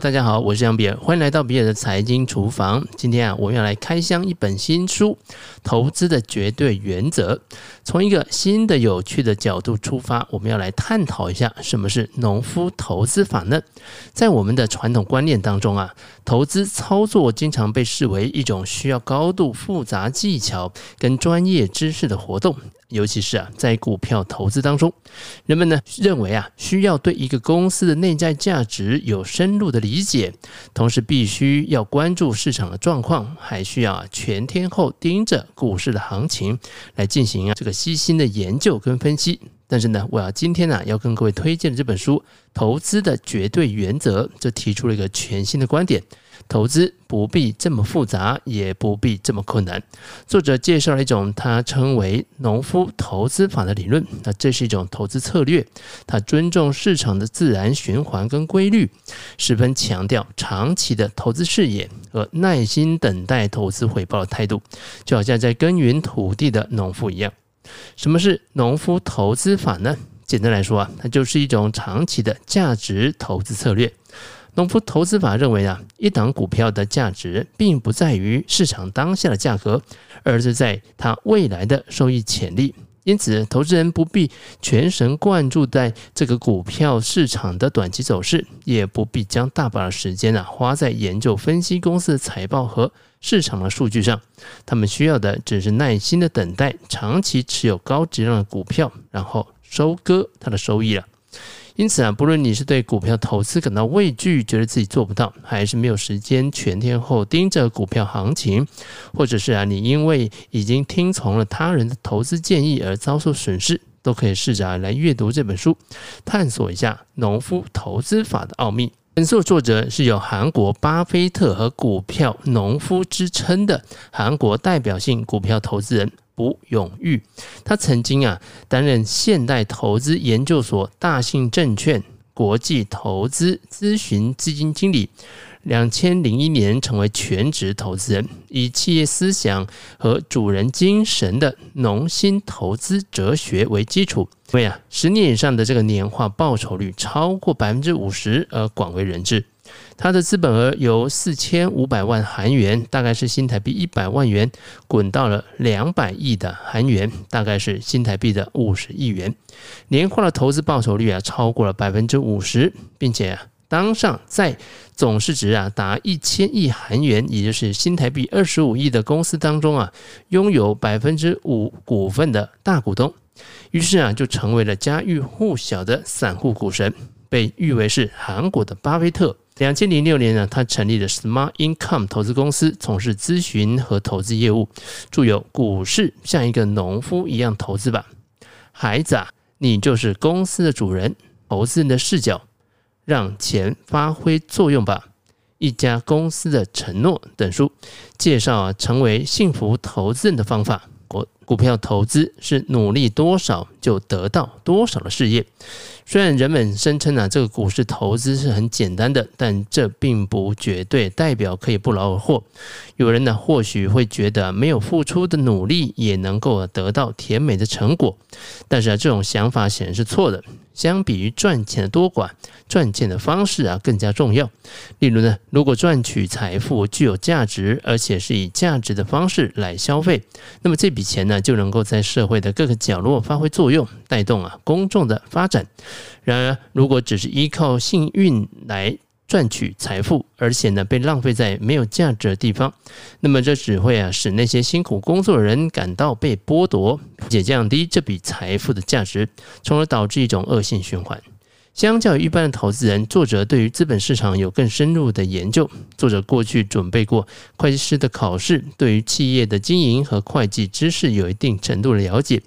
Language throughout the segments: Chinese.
大家好，我是杨比尔，欢迎来到比尔的财经厨房。今天啊，我们要来开箱一本新书《投资的绝对原则》。从一个新的、有趣的角度出发，我们要来探讨一下什么是农夫投资法呢？在我们的传统观念当中啊，投资操作经常被视为一种需要高度复杂技巧跟专业知识的活动。尤其是啊，在股票投资当中，人们呢认为啊，需要对一个公司的内在价值有深入的理理解，同时必须要关注市场的状况，还需要全天候盯着股市的行情来进行啊这个细心的研究跟分析。但是呢，我要今天呢要跟各位推荐的这本书《投资的绝对原则》，就提出了一个全新的观点。投资不必这么复杂，也不必这么困难。作者介绍了一种他称为“农夫投资法”的理论。那这是一种投资策略，他尊重市场的自然循环跟规律，十分强调长期的投资视野和耐心等待投资回报的态度，就好像在耕耘土地的农夫一样。什么是农夫投资法呢？简单来说啊，它就是一种长期的价值投资策略。农夫投资法认为啊，一档股票的价值并不在于市场当下的价格，而是在它未来的收益潜力。因此，投资人不必全神贯注在这个股票市场的短期走势，也不必将大把的时间啊花在研究分析公司的财报和市场的数据上。他们需要的只是耐心的等待，长期持有高质量的股票，然后收割它的收益了。因此啊，不论你是对股票投资感到畏惧，觉得自己做不到，还是没有时间全天候盯着股票行情，或者是啊，你因为已经听从了他人的投资建议而遭受损失，都可以试着啊来阅读这本书，探索一下农夫投资法的奥秘。本书的作者是有韩国巴菲特和股票农夫之称的韩国代表性股票投资人。吴永玉，他曾经啊担任现代投资研究所大信证券国际投资咨询基金经理。两千零一年成为全职投资人，以企业思想和主人精神的农心投资哲学为基础，为啊十年以上的这个年化报酬率超过百分之五十而广为人知。他的资本额由四千五百万韩元，大概是新台币一百万元，滚到了两百亿的韩元，大概是新台币的五十亿元。年化的投资报酬率啊，超过了百分之五十，并且啊，当上在总市值啊达一千亿韩元，也就是新台币二十五亿的公司当中啊，拥有百分之五股份的大股东。于是啊，就成为了家喻户晓的散户股神，被誉为是韩国的巴菲特。两千零六年呢，他成立了 Smart Income 投资公司，从事咨询和投资业务，著有《股市像一个农夫一样投资吧》，孩子啊，你就是公司的主人，投资人的视角，让钱发挥作用吧。一家公司的承诺等书，介绍啊，成为幸福投资人的方法。股股票投资是努力多少就得到多少的事业。虽然人们声称啊，这个股市投资是很简单的，但这并不绝对代表可以不劳而获。有人呢，或许会觉得没有付出的努力也能够得到甜美的成果，但是啊，这种想法显然是错的。相比于赚钱的多寡，赚钱的方式啊更加重要。例如呢，如果赚取财富具有价值，而且是以价值的方式来消费，那么这笔钱呢就能够在社会的各个角落发挥作用，用带动啊公众的发展。然而，如果只是依靠幸运来赚取财富，而且呢被浪费在没有价值的地方，那么这只会啊使那些辛苦工作的人感到被剥夺，并且降低这笔财富的价值，从而导致一种恶性循环。相较于一般的投资人，作者对于资本市场有更深入的研究。作者过去准备过会计师的考试，对于企业的经营和会计知识有一定程度的了解。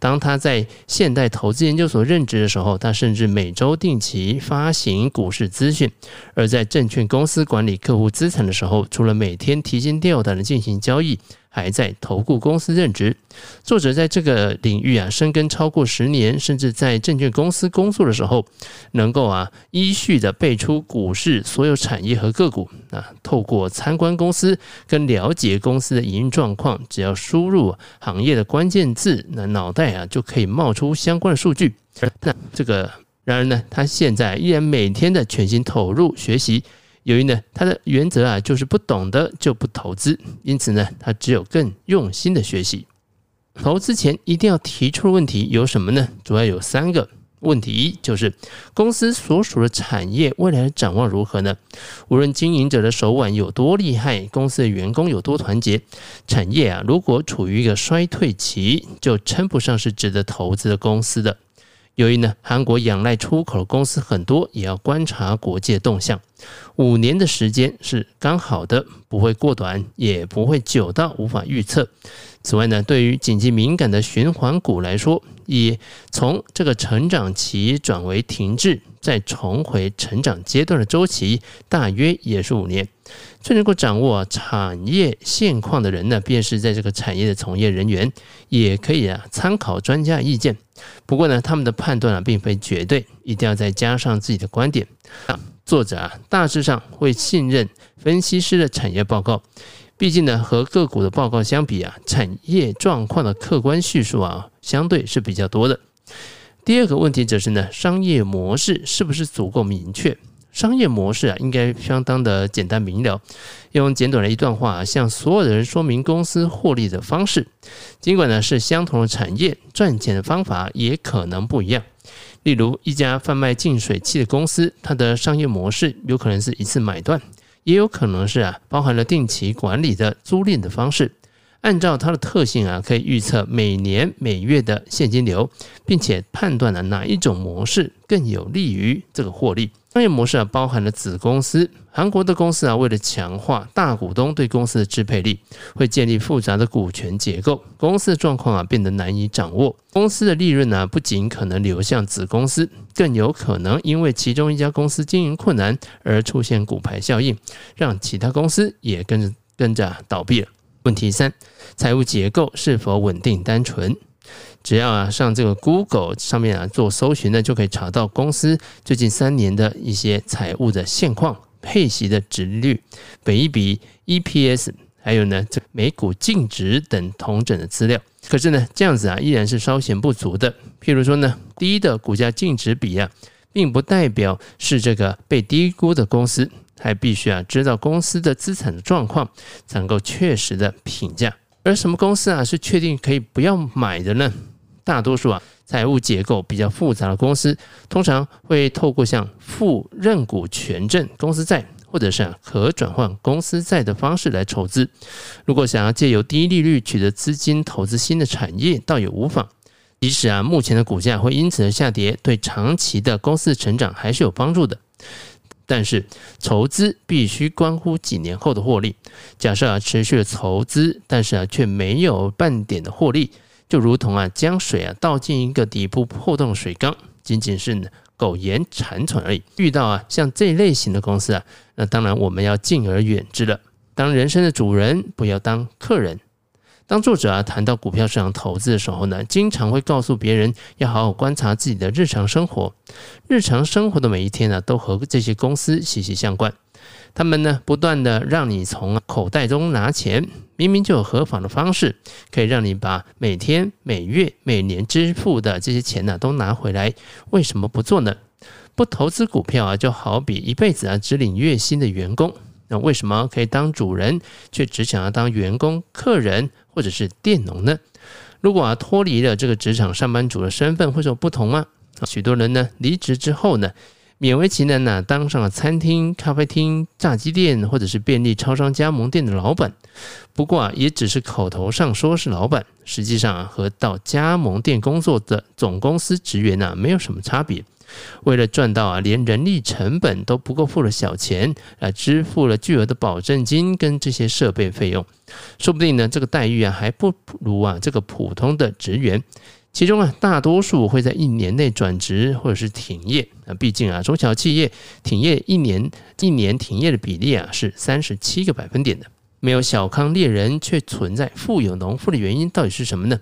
当他在现代投资研究所任职的时候，他甚至每周定期发行股市资讯；而在证券公司管理客户资产的时候，除了每天提心吊胆的进行交易，还在投顾公司任职。作者在这个领域啊深耕超过十年，甚至在证券公司工作的时候，能够啊依序的背出股市所有产业和个股啊。透过参观公司跟了解公司的营运状况，只要输入行业的关键字，那脑袋啊就可以冒出相关的数据。那这个然而呢，他现在依然每天的全心投入学习。由于呢，他的原则啊就是不懂的就不投资，因此呢，他只有更用心的学习。投资前一定要提出的问题有什么呢？主要有三个。问题一就是公司所属的产业未来的展望如何呢？无论经营者的手腕有多厉害，公司的员工有多团结，产业啊如果处于一个衰退期，就称不上是值得投资的公司的。由于呢，韩国仰赖出口公司很多，也要观察国际动向。五年的时间是刚好的，不会过短，也不会久到无法预测。此外呢，对于紧急敏感的循环股来说，以从这个成长期转为停滞，再重回成长阶段的周期，大约也是五年。最能够掌握产业现况的人呢，便是在这个产业的从业人员，也可以啊参考专家意见。不过呢，他们的判断啊并非绝对，一定要再加上自己的观点。啊，作者啊大致上会信任分析师的产业报告，毕竟呢和个股的报告相比啊，产业状况的客观叙述啊相对是比较多的。第二个问题则是呢，商业模式是不是足够明确？商业模式啊，应该相当的简单明了，用简短的一段话向所有的人说明公司获利的方式。尽管呢是相同的产业，赚钱的方法也可能不一样。例如，一家贩卖净水器的公司，它的商业模式有可能是一次买断，也有可能是啊包含了定期管理的租赁的方式。按照它的特性啊，可以预测每年每月的现金流，并且判断了哪一种模式更有利于这个获利。商业模式啊，包含了子公司。韩国的公司啊，为了强化大股东对公司的支配力，会建立复杂的股权结构，公司的状况啊变得难以掌握。公司的利润呢，不仅可能流向子公司，更有可能因为其中一家公司经营困难而出现骨牌效应，让其他公司也跟着跟着倒闭了。问题三：财务结构是否稳定单纯？只要啊上这个 Google 上面啊做搜寻呢，就可以查到公司最近三年的一些财务的现况、配息的值率、本益比、EPS，还有呢这每股净值等同整的资料。可是呢这样子啊依然是稍显不足的。譬如说呢低的股价净值比啊，并不代表是这个被低估的公司，还必须啊知道公司的资产的状况，才能够确实的评价。而什么公司啊是确定可以不要买的呢？大多数啊财务结构比较复杂的公司，通常会透过像负认股权证公司债，或者是可转换公司债的方式来筹资。如果想要借由低利率取得资金投资新的产业，倒也无妨。即使啊目前的股价会因此而下跌，对长期的公司的成长还是有帮助的。但是筹资必须关乎几年后的获利。假设啊持续的筹资，但是啊却没有半点的获利，就如同啊将水啊倒进一个底部破洞的水缸，仅仅是苟延残喘而已。遇到啊像这类型的公司啊，那当然我们要敬而远之了。当人生的主人，不要当客人。当作者啊谈到股票市场投资的时候呢，经常会告诉别人要好好观察自己的日常生活。日常生活的每一天呢，都和这些公司息息相关。他们呢，不断的让你从口袋中拿钱，明明就有合法的方式，可以让你把每天、每月、每年支付的这些钱呢，都拿回来。为什么不做呢？不投资股票啊，就好比一辈子啊只领月薪的员工。那为什么可以当主人，却只想要当员工、客人？或者是佃农呢？如果啊脱离了这个职场上班族的身份，会有不同吗？许多人呢离职之后呢，勉为其难呢当上了餐厅、咖啡厅、炸鸡店，或者是便利超商加盟店的老板。不过啊，也只是口头上说是老板，实际上啊和到加盟店工作的总公司职员呢没有什么差别。为了赚到啊，连人力成本都不够付的小钱，啊，支付了巨额的保证金跟这些设备费用，说不定呢，这个待遇啊还不如啊这个普通的职员。其中啊，大多数会在一年内转职或者是停业。啊，毕竟啊，中小企业停业一年一年停业的比例啊是三十七个百分点的。没有小康猎人，却存在富有农夫的原因到底是什么呢？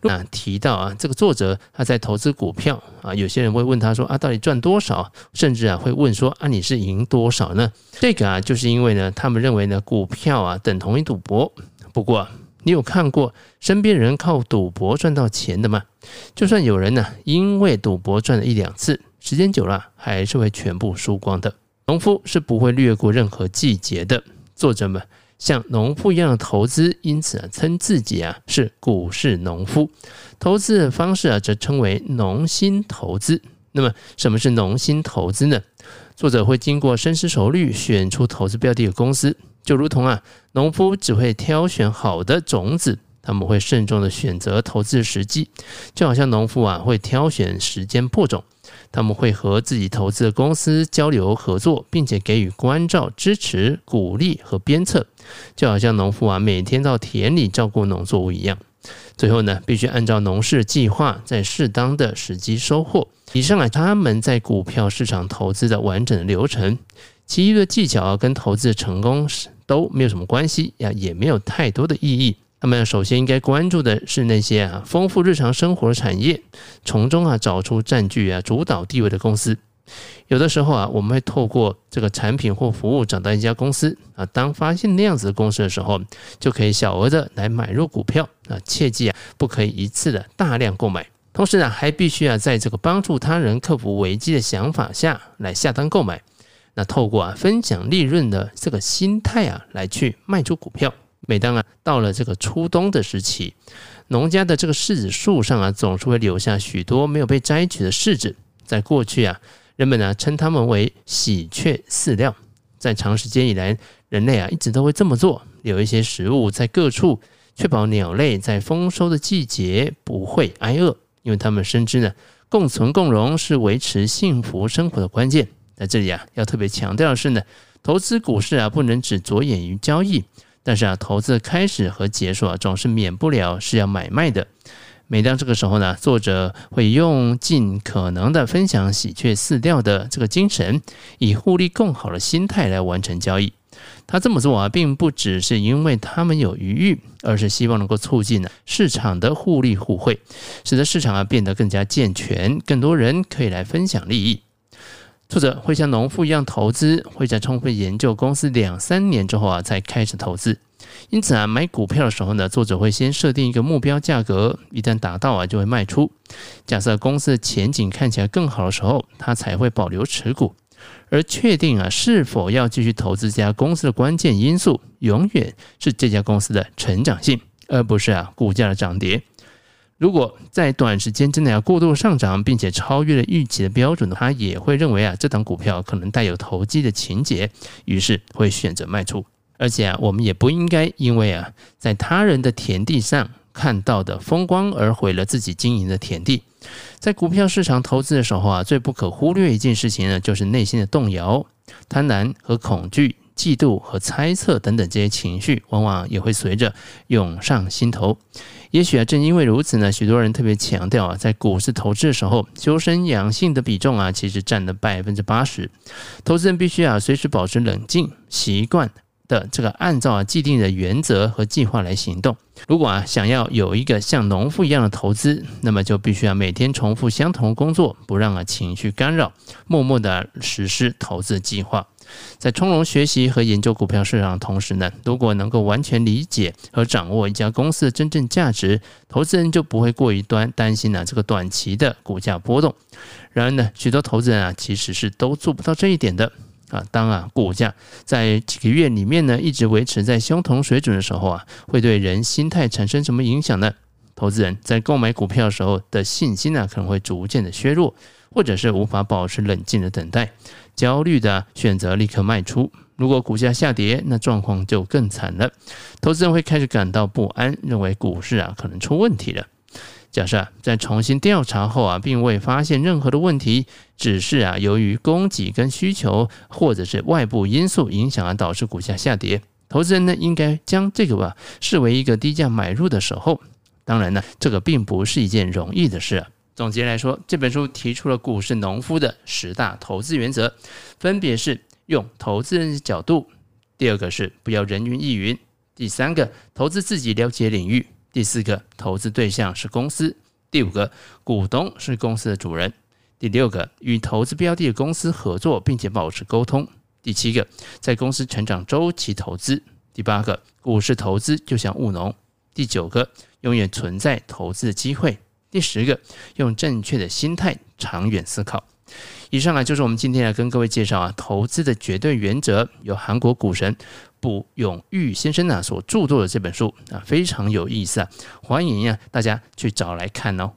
那提到啊，这个作者他在投资股票啊，有些人会问他说啊，到底赚多少？甚至啊会问说啊，你是赢多少呢？这个啊，就是因为呢，他们认为呢，股票啊等同于赌博。不过，你有看过身边人靠赌博赚到钱的吗？就算有人呢，因为赌博赚了一两次，时间久了还是会全部输光的。农夫是不会略过任何季节的。作者们像农夫一样的投资，因此啊，称自己啊是股市农夫。投资的方式啊，则称为农心投资。那么，什么是农心投资呢？作者会经过深思熟虑，选出投资标的的公司，就如同啊，农夫只会挑选好的种子，他们会慎重的选择投资时机，就好像农夫啊会挑选时间播种，他们会和自己投资的公司交流合作，并且给予关照、支持、鼓励和鞭策，就好像农夫啊每天到田里照顾农作物一样。最后呢，必须按照农事计划，在适当的时机收获。以上啊，他们在股票市场投资的完整的流程，其余的技巧，跟投资成功都没有什么关系呀，也没有太多的意义。他们首先应该关注的是那些啊，丰富日常生活的产业，从中啊，找出占据啊主导地位的公司。有的时候啊，我们会透过这个产品或服务找到一家公司啊。当发现那样子的公司的时候，就可以小额的来买入股票啊。切记啊，不可以一次的大量购买。同时呢，还必须啊，在这个帮助他人克服危机的想法下来下单购买。那透过啊分享利润的这个心态啊，来去卖出股票。每当啊到了这个初冬的时期，农家的这个柿子树上啊，总是会留下许多没有被摘取的柿子。在过去啊。人们呢称它们为喜鹊饲料，在长时间以来，人类啊一直都会这么做，留一些食物在各处，确保鸟类在丰收的季节不会挨饿，因为他们深知呢，共存共荣是维持幸福生活的关键。在这里啊，要特别强调的是呢，投资股市啊不能只着眼于交易，但是啊，投资开始和结束啊总是免不了是要买卖的。每当这个时候呢，作者会用尽可能的分享喜鹊饲料的这个精神，以互利共好的心态来完成交易。他这么做啊，并不只是因为他们有余裕，而是希望能够促进呢市场的互利互惠，使得市场啊变得更加健全，更多人可以来分享利益。作者会像农夫一样投资，会在充分研究公司两三年之后啊，才开始投资。因此啊，买股票的时候呢，作者会先设定一个目标价格，一旦达到啊，就会卖出。假设公司的前景看起来更好的时候，他才会保留持股。而确定啊是否要继续投资这家公司的关键因素，永远是这家公司的成长性，而不是啊股价的涨跌。如果在短时间之内啊过度上涨，并且超越了预期的标准，的话也会认为啊这档股票可能带有投机的情节，于是会选择卖出。而且啊，我们也不应该因为啊，在他人的田地上看到的风光而毁了自己经营的田地。在股票市场投资的时候啊，最不可忽略一件事情呢，就是内心的动摇、贪婪和恐惧、嫉妒和猜测等等这些情绪，往往也会随着涌上心头。也许啊，正因为如此呢，许多人特别强调啊，在股市投资的时候，修身养性的比重啊，其实占了百分之八十。投资人必须啊，随时保持冷静，习惯。的这个按照既定的原则和计划来行动。如果啊想要有一个像农夫一样的投资，那么就必须要每天重复相同工作，不让啊情绪干扰，默默的实施投资计划。在从容学习和研究股票市场的同时呢，如果能够完全理解和掌握一家公司的真正价值，投资人就不会过于端担心呢这个短期的股价波动。然而呢，许多投资人啊其实是都做不到这一点的。啊，当啊股价在几个月里面呢，一直维持在相同水准的时候啊，会对人心态产生什么影响呢？投资人在购买股票的时候的信心呢，可能会逐渐的削弱，或者是无法保持冷静的等待，焦虑的选择立刻卖出。如果股价下跌，那状况就更惨了，投资人会开始感到不安，认为股市啊可能出问题了。假设在重新调查后啊，并未发现任何的问题，只是啊由于供给跟需求或者是外部因素影响而导致股价下跌，投资人呢应该将这个吧视为一个低价买入的时候。当然呢，这个并不是一件容易的事啊。总结来说，这本书提出了股市农夫的十大投资原则，分别是用投资人的角度，第二个是不要人云亦云，第三个投资自己了解领域。第四个，投资对象是公司；第五个，股东是公司的主人；第六个，与投资标的的公司合作并且保持沟通；第七个，在公司成长周期投资；第八个，股市投资就像务农；第九个，永远存在投资的机会；第十个，用正确的心态长远思考；以上呢，就是我们今天要跟各位介绍啊，投资的绝对原则，由韩国股神卜永玉先生呢所著作的这本书啊，非常有意思啊，欢迎啊大家去找来看哦。